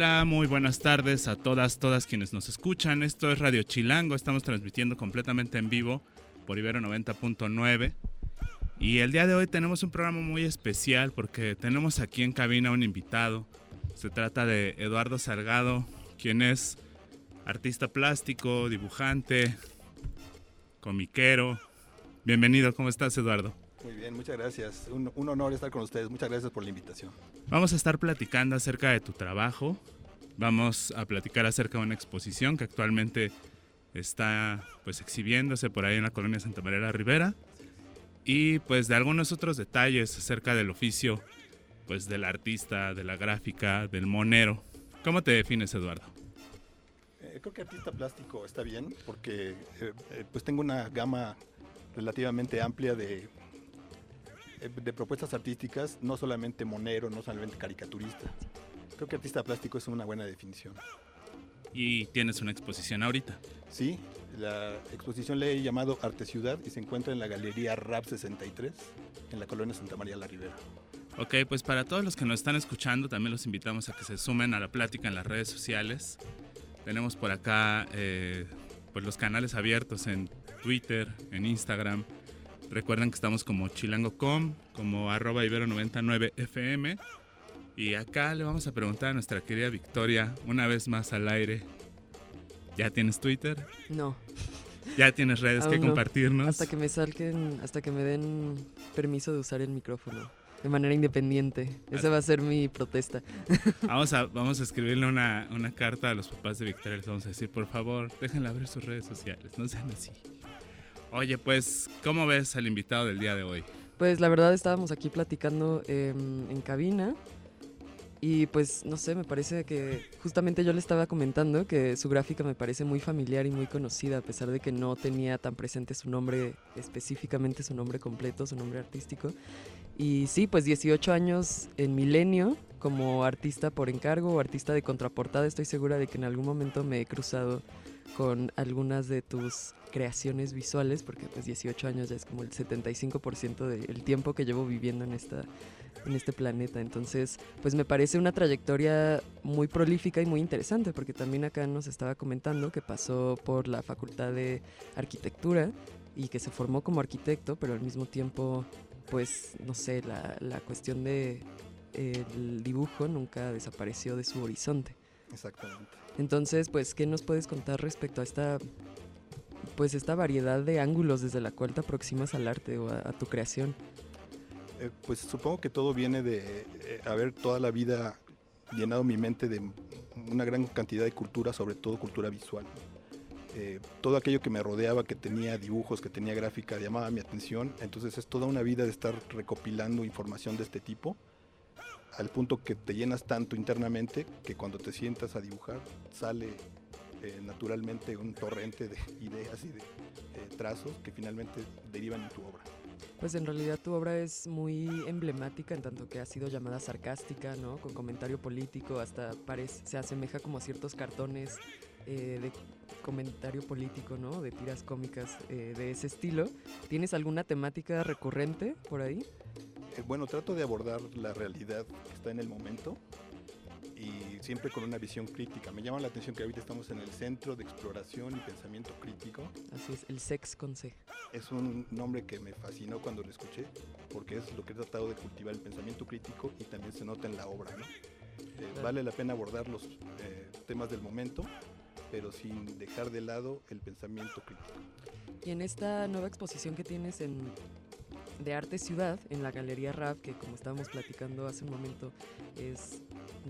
Hola, muy buenas tardes a todas, todas quienes nos escuchan. Esto es Radio Chilango, estamos transmitiendo completamente en vivo por Ibero 90.9. Y el día de hoy tenemos un programa muy especial porque tenemos aquí en cabina un invitado. Se trata de Eduardo Salgado, quien es artista plástico, dibujante, comiquero. Bienvenido, ¿cómo estás Eduardo? Muy bien, muchas gracias. Un, un, honor estar con ustedes. Muchas gracias por la invitación. Vamos a estar platicando acerca de tu trabajo. Vamos a platicar acerca de una exposición que actualmente está pues exhibiéndose por ahí en la colonia Santa María la Rivera y pues de algunos otros detalles acerca del oficio pues del artista, de la gráfica, del monero. ¿Cómo te defines, Eduardo? Eh, creo que artista plástico está bien porque eh, eh, pues tengo una gama relativamente amplia de de propuestas artísticas, no solamente monero, no solamente caricaturista. Creo que artista plástico es una buena definición. ¿Y tienes una exposición ahorita? Sí, la exposición le he llamado Arte Ciudad y se encuentra en la Galería RAP 63, en la colonia Santa María la Ribera. Ok, pues para todos los que nos están escuchando, también los invitamos a que se sumen a la plática en las redes sociales. Tenemos por acá eh, pues los canales abiertos en Twitter, en Instagram, Recuerden que estamos como chilango.com, como arroba ibero99fm. Y acá le vamos a preguntar a nuestra querida Victoria, una vez más al aire. ¿Ya tienes Twitter? No. ¿Ya tienes redes que no. compartirnos? Hasta que me salguen, hasta que me den permiso de usar el micrófono de manera independiente. Esa va a ser mi protesta. Vamos a, vamos a escribirle una, una carta a los papás de Victoria. Les vamos a decir, por favor, déjenla ver sus redes sociales. No sean así. Oye, pues, ¿cómo ves al invitado del día de hoy? Pues la verdad estábamos aquí platicando eh, en cabina y pues no sé, me parece que justamente yo le estaba comentando que su gráfica me parece muy familiar y muy conocida a pesar de que no tenía tan presente su nombre, específicamente su nombre completo, su nombre artístico. Y sí, pues 18 años en Milenio como artista por encargo o artista de contraportada, estoy segura de que en algún momento me he cruzado con algunas de tus creaciones visuales, porque pues 18 años ya es como el 75% del tiempo que llevo viviendo en, esta, en este planeta. Entonces, pues me parece una trayectoria muy prolífica y muy interesante, porque también acá nos estaba comentando que pasó por la Facultad de Arquitectura y que se formó como arquitecto, pero al mismo tiempo, pues, no sé, la, la cuestión de el dibujo nunca desapareció de su horizonte. Exactamente. Entonces, pues, ¿qué nos puedes contar respecto a esta, pues, esta variedad de ángulos desde la cual te aproximas al arte o a, a tu creación? Eh, pues supongo que todo viene de eh, haber toda la vida llenado mi mente de una gran cantidad de cultura, sobre todo cultura visual. Eh, todo aquello que me rodeaba, que tenía dibujos, que tenía gráfica, llamaba mi atención. Entonces es toda una vida de estar recopilando información de este tipo al punto que te llenas tanto internamente que cuando te sientas a dibujar sale eh, naturalmente un torrente de ideas y de trazos que finalmente derivan en tu obra. Pues en realidad tu obra es muy emblemática en tanto que ha sido llamada sarcástica, ¿no? Con comentario político, hasta parece, se asemeja como a ciertos cartones eh, de comentario político, ¿no? De tiras cómicas eh, de ese estilo. ¿Tienes alguna temática recurrente por ahí? Eh, bueno, trato de abordar la realidad que está en el momento y siempre con una visión crítica. Me llama la atención que ahorita estamos en el Centro de Exploración y Pensamiento Crítico. Así es, el sex con C. Es un nombre que me fascinó cuando lo escuché, porque es lo que he tratado de cultivar el pensamiento crítico y también se nota en la obra. ¿no? Eh. Vale la pena abordar los eh, temas del momento, pero sin dejar de lado el pensamiento crítico. Y en esta nueva exposición que tienes en de Arte Ciudad, en la Galería RAP, que como estábamos platicando hace un momento, es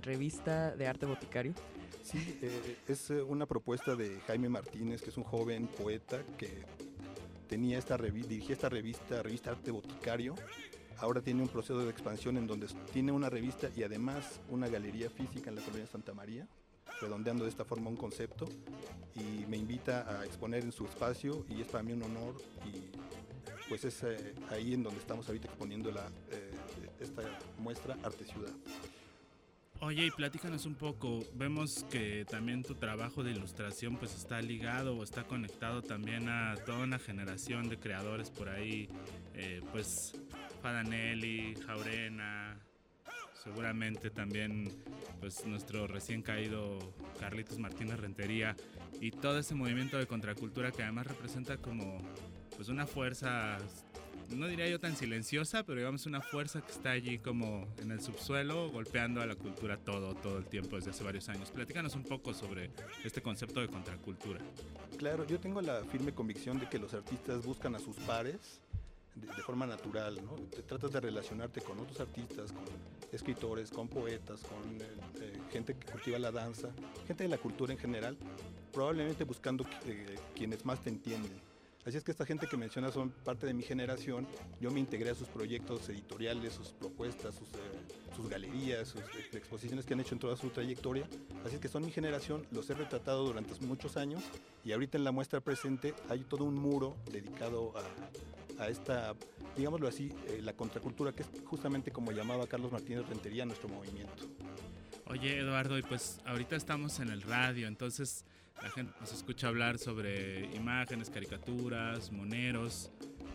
revista de arte boticario. Sí, eh, es eh, una propuesta de Jaime Martínez, que es un joven poeta que tenía esta dirigía esta revista, revista Arte Boticario, ahora tiene un proceso de expansión en donde tiene una revista y además una galería física en la colonia Santa María, redondeando de esta forma un concepto y me invita a exponer en su espacio y es para mí un honor y pues es eh, ahí en donde estamos ahorita exponiendo la, eh, esta muestra Arte Ciudad. Oye, y platícanos un poco. Vemos que también tu trabajo de ilustración pues está ligado o está conectado también a toda una generación de creadores por ahí. Eh, pues Fadanelli, Jaurena, seguramente también pues nuestro recién caído Carlitos Martínez Rentería y todo ese movimiento de contracultura que además representa como pues una fuerza no diría yo tan silenciosa, pero digamos una fuerza que está allí como en el subsuelo, golpeando a la cultura todo, todo el tiempo desde hace varios años. Platícanos un poco sobre este concepto de contracultura. Claro, yo tengo la firme convicción de que los artistas buscan a sus pares de, forma natural, ¿no? Te tratas de relacionarte con otros artistas, con escritores, con poetas, con eh, eh, gente que cultiva la danza, gente de la cultura en general, probablemente buscando eh, quienes más te entienden Así es que esta gente que menciona son parte de mi generación. Yo me integré a sus proyectos editoriales, sus propuestas, sus, eh, galerías, sus exposiciones que han hecho en toda su trayectoria. Así es que son mi generación, los he retratado durante muchos años y ahorita en la muestra presente hay todo un muro dedicado a, esta, digámoslo así, eh, la contracultura, que es justamente como llamaba Carlos Martínez Rentería nuestro movimiento. Oye Eduardo, y pues ahorita estamos en el radio, entonces la gente nos escucha hablar sobre imágenes, caricaturas, moneros,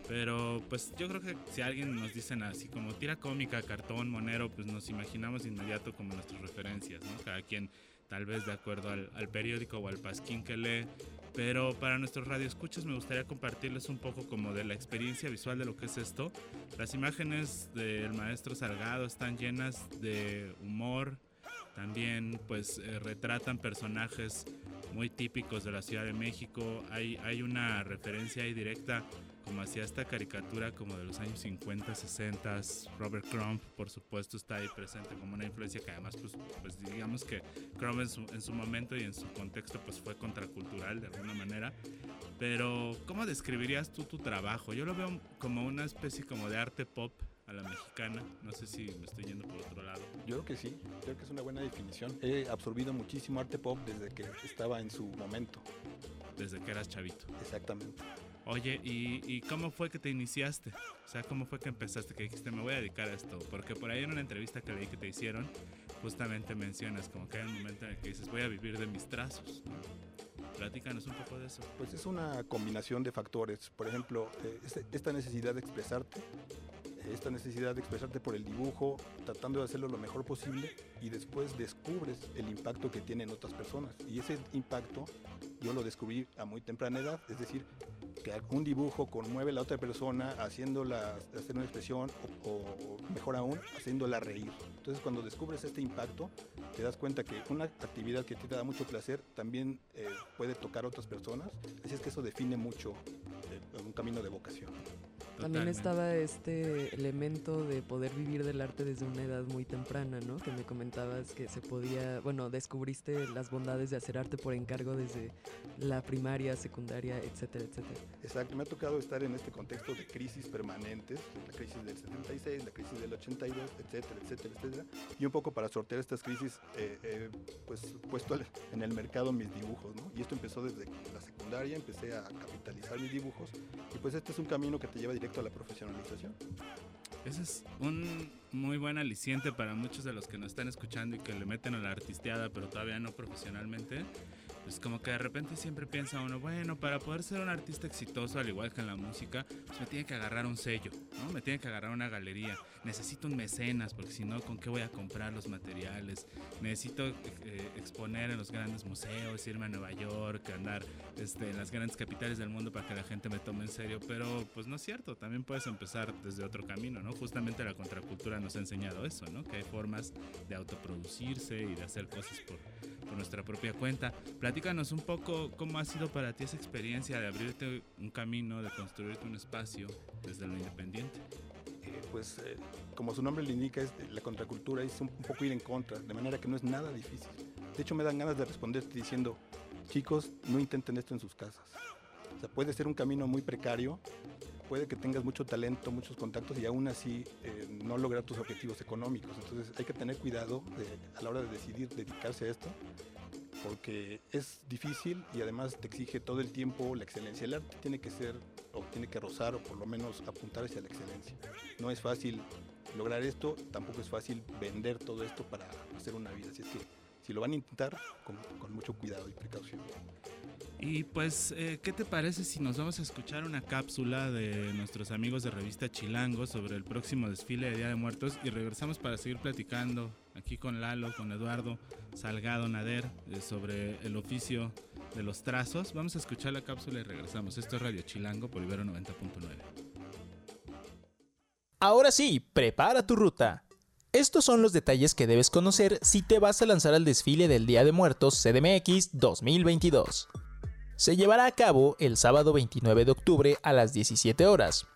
pero pues yo creo que si alguien nos dicen así como tira cómica, cartón, monero, pues nos imaginamos inmediato como nuestras referencias, ¿no? Cada quien tal vez de acuerdo al, periódico o al pasquín que lee, pero para nuestros radioescuchas me gustaría compartirles un poco como de la experiencia visual de lo que es esto. Las imágenes del maestro Salgado están llenas de humor, también pues eh, retratan personajes muy típicos de la Ciudad de México. Hay, hay una referencia ahí directa como hacia esta caricatura como de los años 50, 60. Robert Crumb, por supuesto, está ahí presente como una influencia que además, pues, pues digamos que Crumb en su, en su momento y en su contexto pues fue contracultural de alguna manera. Pero, ¿cómo describirías tú tu trabajo? Yo lo veo como una especie como de arte pop a la mexicana. No sé si me estoy yendo por otro lado. Yo creo que sí, creo que es una buena definición. He absorbido muchísimo arte pop desde que estaba en su momento. Desde que eras chavito. Exactamente. Oye, ¿y, cómo fue que te iniciaste? O sea, ¿cómo fue que empezaste? Que dijiste, me voy a dedicar a esto. Porque por ahí en una entrevista que leí que te hicieron, justamente mencionas como que hay un momento en el que dices, voy a vivir de mis trazos. Platícanos un poco de eso. Pues es una combinación de factores. Por ejemplo, eh, este, esta necesidad de expresarte esta necesidad de expresarte por el dibujo, tratando de hacerlo lo mejor posible y después descubres el impacto que tiene en otras personas. Y ese impacto yo lo descubrí a muy temprana edad, es decir, que un dibujo conmueve a la otra persona haciéndola hacer una expresión o, mejor aún, haciéndola reír. Entonces cuando descubres este impacto, te das cuenta que una actividad que te da mucho placer también eh, puede tocar a otras personas. Así es que eso define mucho eh, un camino de vocación. También estaba este elemento de poder vivir del arte desde una edad muy temprana, ¿no? Que me comentabas que se podía, bueno, descubriste las bondades de hacer arte por encargo desde la primaria, secundaria, etcétera, etcétera. Exacto, me ha tocado estar en este contexto de crisis permanentes, la crisis del 76, la crisis del 82, etcétera, etcétera, etcétera. Y un poco para sortear estas crisis, eh, pues puesto en el mercado mis dibujos, ¿no? Y esto empezó desde la secundaria, empecé a capitalizar mis dibujos y pues este es un camino que te lleva directamente a la profesionalización. Ese es un muy buen aliciente para muchos de los que nos están escuchando y que le meten a la artisteada, pero todavía no profesionalmente. Pues como que de repente siempre piensa uno, bueno, para poder ser un artista exitoso, al igual que en la música, pues me tiene que agarrar un sello, ¿no? Me tiene que agarrar una galería. Necesito un mecenas, porque si no, ¿con qué voy a comprar los materiales? Necesito eh, exponer en los grandes museos, irme a Nueva York, andar este, en las grandes capitales del mundo para que la gente me tome en serio. Pero pues no es cierto, también puedes empezar desde otro camino, ¿no? Justamente la contracultura nos ha enseñado eso, ¿no? Que hay formas de autoproducirse y de hacer cosas por, por nuestra propia cuenta platícanos un poco cómo ha sido para ti esa experiencia de abrirte un camino, de construirte un espacio desde lo independiente. Eh, pues eh, como su nombre le indica, es, la contracultura es un, poco ir en contra, de manera que no es nada difícil. De hecho me dan ganas de responderte diciendo, chicos, no intenten esto en sus casas. O sea, puede ser un camino muy precario, puede que tengas mucho talento, muchos contactos y aún así eh, no lograr tus objetivos económicos. Entonces hay que tener cuidado a la hora de decidir dedicarse a esto, porque es difícil y además te exige todo el tiempo la excelencia. El arte tiene que ser, o tiene que rozar, o por lo menos apuntar hacia la excelencia. No es fácil lograr esto, tampoco es fácil vender todo esto para hacer una vida. Así es que si lo van a intentar, con, mucho cuidado y precaución. Y pues, eh, ¿qué te parece si nos vamos a escuchar una cápsula de nuestros amigos de revista Chilango sobre el próximo desfile de Día de Muertos y regresamos para seguir platicando aquí con Lalo, con Eduardo Salgado Nader eh, sobre el oficio de los trazos? Vamos a escuchar la cápsula y regresamos. Esto es Radio Chilango por Ibero 90.9. Ahora sí, prepara tu ruta. Estos son los detalles que debes conocer si te vas a lanzar al desfile del Día de Muertos CDMX 2022 se llevará a cabo el sábado 29 de octubre a las 17 horas.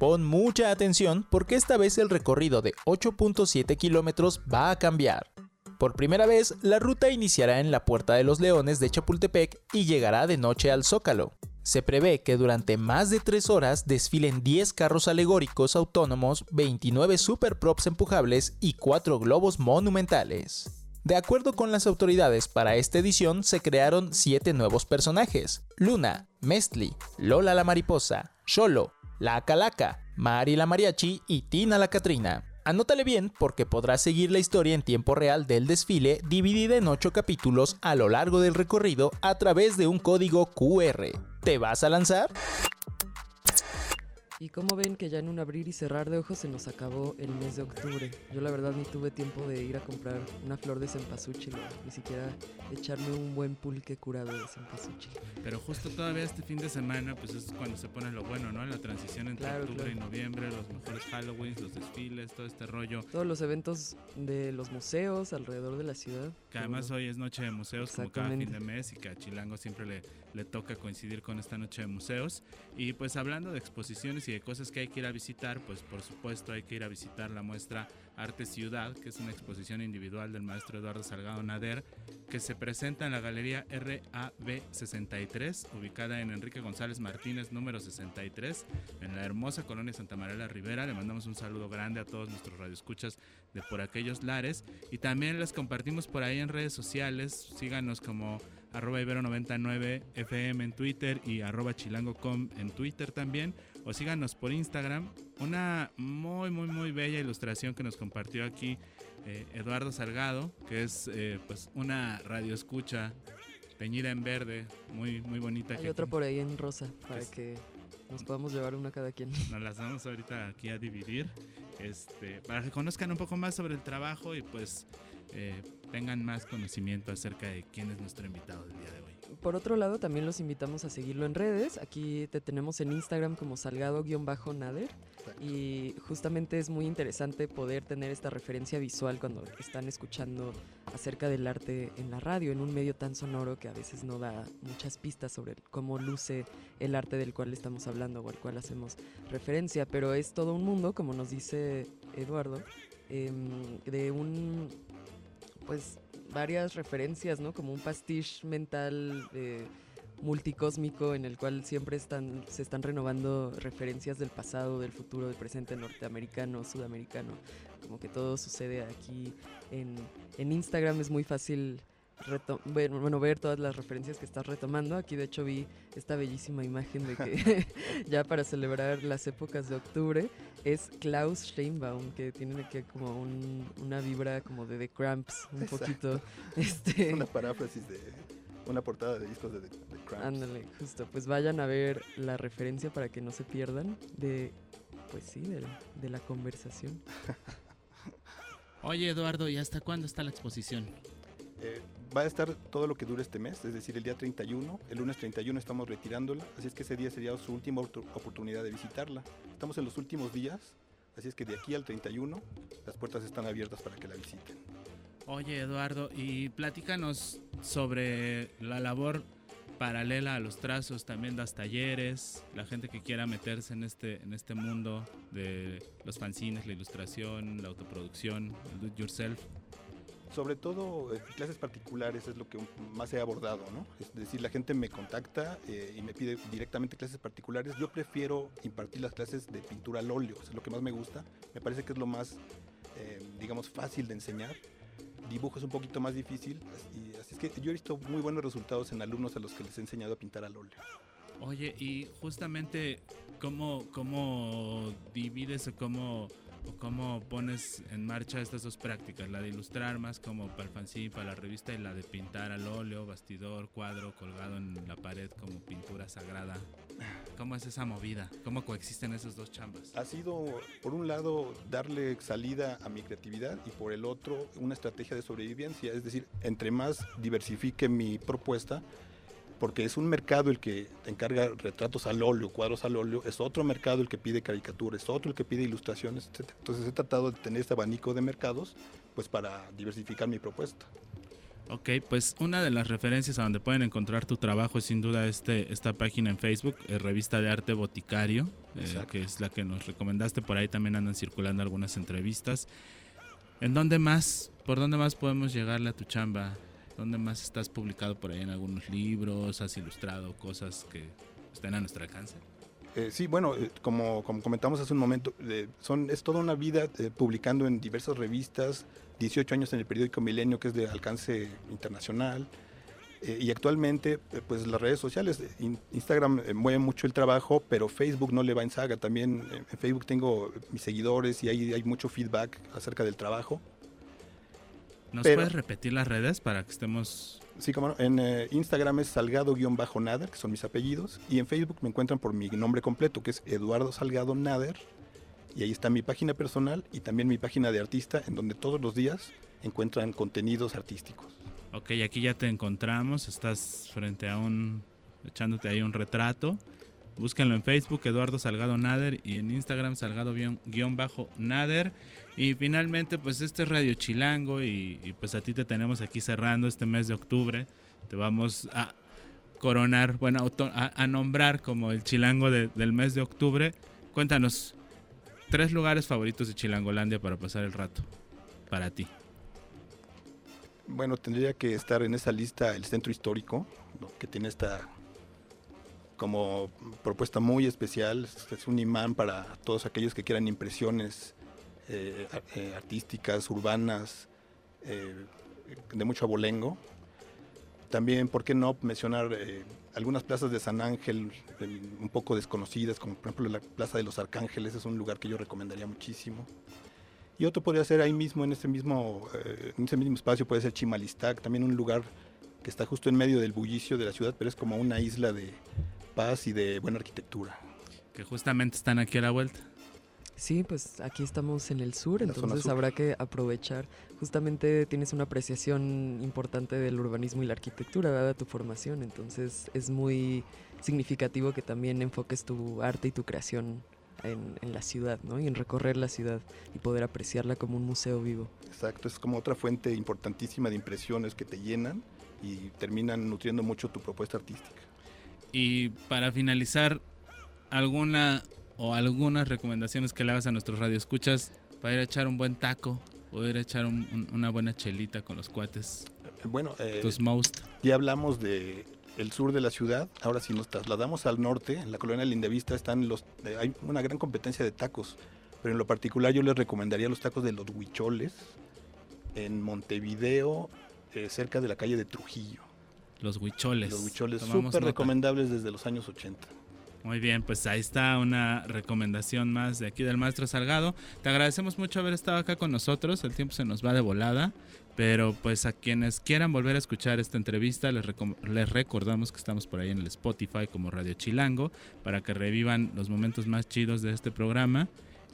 Pon mucha atención porque esta vez el recorrido de 8.7 kilómetros va a cambiar. Por primera vez, la ruta iniciará en la Puerta de los Leones de Chapultepec y llegará de noche al Zócalo. Se prevé que durante más de 3 horas desfilen 10 carros alegóricos autónomos, 29 super props empujables y 4 globos monumentales. De acuerdo con las autoridades, para esta edición se crearon 7 nuevos personajes: Luna, Mestli, Lola la Mariposa, Sholo, La Calaca, Mari la Mariachi y Tina la Catrina. Anótale bien porque podrás seguir la historia en tiempo real del desfile dividida en 8 capítulos a lo largo del recorrido a través de un código QR. ¿Te vas a lanzar? Y como ven que ya en un abrir y cerrar de ojos se nos acabó el mes de octubre. Yo la verdad ni tuve tiempo de ir a comprar una flor de cempasúchil, ni siquiera echarme un buen pulque curado de cempasúchil. Pero justo todavía este fin de semana, pues es cuando se pone lo bueno, ¿no? La transición entre octubre y noviembre, los mejores Halloween, los desfiles, todo este rollo. Todos los eventos de los museos alrededor de la ciudad. Que además hoy es noche de museos como cada fin de mes y que a Chilango siempre le, le toca coincidir con esta noche de museos. Y pues hablando de exposiciones de cosas que hay que ir a visitar, pues por supuesto hay que ir a visitar la muestra Arte Ciudad, que es una exposición individual del maestro Eduardo Salgado Nader, que se presenta en la Galería RAB 63, ubicada en Enrique González Martínez, número 63, en la hermosa colonia Santa María la Rivera. Le mandamos un saludo grande a todos nuestros radioescuchas de por aquellos lares y también les compartimos por ahí en redes sociales. Síganos como arroba ibero99 FM en Twitter y arroba chilango.com en Twitter también. O síganos por Instagram. Una muy, muy, muy bella ilustración que nos compartió aquí eh, Eduardo Salgado, que es eh, pues una radio escucha teñida en verde, muy, muy bonita. Hay otra por ahí en rosa, para que nos podamos llevar una cada quien. Nos las vamos ahorita aquí a dividir, este, para que conozcan un poco más sobre el trabajo y pues eh, tengan más conocimiento acerca de quién es nuestro invitado del día de hoy. Por otro lado, también los invitamos a seguirlo en redes. Aquí te tenemos en Instagram como salgado-nader. Y justamente es muy interesante poder tener esta referencia visual cuando están escuchando acerca del arte en la radio, en un medio tan sonoro que a veces no da muchas pistas sobre cómo luce el arte del cual estamos hablando o al cual hacemos referencia. Pero es todo un mundo, como nos dice Eduardo, em, de un pues varias referencias, ¿no? Como un pastiche mental eh, multicósmico en el cual siempre están, se están renovando referencias del pasado, del futuro, del presente norteamericano, sudamericano. Como que todo sucede aquí en, en Instagram es muy fácil ver, bueno, ver todas las referencias que estás retomando. Aquí de hecho vi esta bellísima imagen de que ya para celebrar las épocas de octubre es Klaus Steinbaum, que tiene que como una vibra como de The Cramps, un poquito. Este, una paráfrasis de una portada de discos de The, Cramps. Ándale, justo. Pues vayan a ver la referencia para que no se pierdan de, pues sí, de de la conversación. Oye Eduardo, ¿y hasta cuándo está la exposición? Eh, va a estar todo lo que dure este mes, es decir, el día 31. El lunes 31 estamos retirándola, así es que ese día sería su última oportunidad de visitarla. Estamos en los últimos días, así es que de aquí al 31 las puertas están abiertas para que la visiten. Oye Eduardo, y platícanos sobre la labor paralela a los trazos, también das talleres, la gente que quiera meterse en este, en este mundo de los fanzines, la ilustración, la autoproducción, el do it yourself. Sobre todo eh, clases particulares es lo que más he abordado, ¿no? Es decir, la gente me contacta eh, y me pide directamente clases particulares. Yo prefiero impartir las clases de pintura al óleo, es lo que más me gusta. Me parece que es lo más, eh, digamos, fácil de enseñar. Dibujo es un poquito más difícil, y así es que yo he visto muy buenos resultados en alumnos a los que les he enseñado a pintar al óleo. Oye, y justamente, ¿cómo, cómo divides o cómo, o cómo pones en marcha estas dos prácticas? La de ilustrar más como para el fanzine, para la revista, y la de pintar al óleo, bastidor, cuadro, colgado en la pared como pintura sagrada. ¿Cómo es esa movida? ¿Cómo coexisten esas dos chambas? Ha sido, por un lado, darle salida a mi creatividad y por el otro, una estrategia de sobrevivencia. Es decir, entre más diversifique mi propuesta, porque es un mercado el que encarga retratos al óleo, cuadros al óleo, es otro mercado el que pide caricaturas, es otro el que pide ilustraciones, etc. Entonces he tratado de tener este abanico de mercados pues para diversificar mi propuesta. Ok, pues una de las referencias a donde pueden encontrar tu trabajo es sin duda este, esta página en Facebook, eh, Revista de Arte Boticario, eh, que es la que nos recomendaste. Por ahí también andan circulando algunas entrevistas. ¿En dónde más, por dónde más podemos llegarle a tu chamba? ¿Dónde más estás publicado por ahí en algunos libros? ¿Has ilustrado cosas que estén a nuestro alcance? Eh, sí, bueno, eh, como, comentamos hace un momento, eh, son, es toda una vida eh, publicando en diversas revistas, 18 años en el periódico Milenio, que es de alcance internacional, y actualmente, pues las redes sociales, in- Instagram mueve mucho el trabajo, pero Facebook no le va en saga. También en Facebook tengo mis seguidores y ahí hay mucho feedback acerca del trabajo. ¿Nos Pero- puedes repetir las redes para que estemos... Sí, como no, en eh, Instagram es Salgado-Nader, que son mis apellidos, y en Facebook me encuentran por mi nombre completo, que es Eduardo Salgado Nader, y ahí está mi página personal y también mi página de artista, en donde todos los días encuentran contenidos artísticos. Ok, aquí ya te encontramos, estás frente a un... echándote ahí un retrato. Búsquenlo en Facebook, Eduardo Salgado Nader, y en Instagram, Salgado-Nader. Y finalmente, pues este es Radio Chilango, y, pues a ti te tenemos aquí cerrando este mes de octubre. Te vamos a coronar, bueno, a, nombrar como el chilango de- del mes de octubre. Cuéntanos, tres lugares favoritos de Chilangolandia para pasar el rato, para ti. Bueno, tendría que estar en esa lista el centro histórico, que tiene esta como propuesta muy especial, es un imán para todos aquellos que quieran impresiones eh, eh, artísticas, urbanas, eh, de mucho abolengo. También, ¿por qué no mencionar algunas plazas de San Ángel un poco desconocidas, como por ejemplo la Plaza de los Arcángeles, es un lugar que yo recomendaría muchísimo. Y otro podría ser ahí mismo, en ese mismo, en ese mismo espacio, puede ser Chimalistac, también un lugar que está justo en medio del bullicio de la ciudad, pero es como una isla de paz y de buena arquitectura. Que justamente están aquí a la vuelta. Sí, pues aquí estamos en el sur, En entonces sur. habrá que aprovechar. Justamente tienes una apreciación importante del urbanismo y la arquitectura, dada tu formación, entonces es muy significativo que también enfoques tu arte y tu creación en, en la ciudad, ¿no? Y en recorrer la ciudad y poder apreciarla como un museo vivo. Exacto, es como otra fuente importantísima de impresiones que te llenan y terminan nutriendo mucho tu propuesta artística. Y para finalizar, alguna o algunas recomendaciones que le hagas a nuestros radioescuchas para ir a echar un buen taco o ir a echar un- un- una buena chelita con los cuates, Bueno, eh, tus most. ya hablamos de el sur de la ciudad, ahora si nos trasladamos al norte, en la colonia Lindavista están los, eh, hay una gran competencia de tacos, pero en lo particular yo les recomendaría los tacos de los huicholes en Montevideo, eh, cerca de la calle de Trujillo. Los huicholes. Los huicholes súper recomendables desde los años 80. Muy bien, pues ahí está una recomendación más de aquí del maestro Salgado. Te agradecemos mucho haber estado acá con nosotros. El tiempo se nos va de volada. Pero pues a quienes quieran volver a escuchar esta entrevista, les, les recordamos que estamos por ahí en el Spotify como Radio Chilango para que revivan los momentos más chidos de este programa.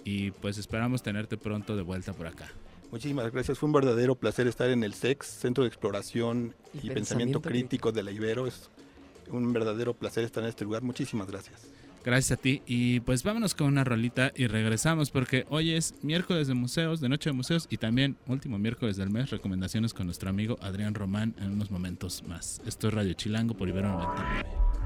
Y pues esperamos tenerte pronto de vuelta por acá. Muchísimas gracias, fue un verdadero placer estar en el SEX, Centro de Exploración Y y, Pensamiento, Pensamiento Crítico de la Ibero. Es un verdadero placer estar en este lugar. Muchísimas gracias. Gracias a ti. Y pues vámonos con una rolita y regresamos porque hoy es miércoles de museos, de noche de museos y también último miércoles del mes, recomendaciones con nuestro amigo Adrián Román en unos momentos más. Esto es Radio Chilango por Ibero 99.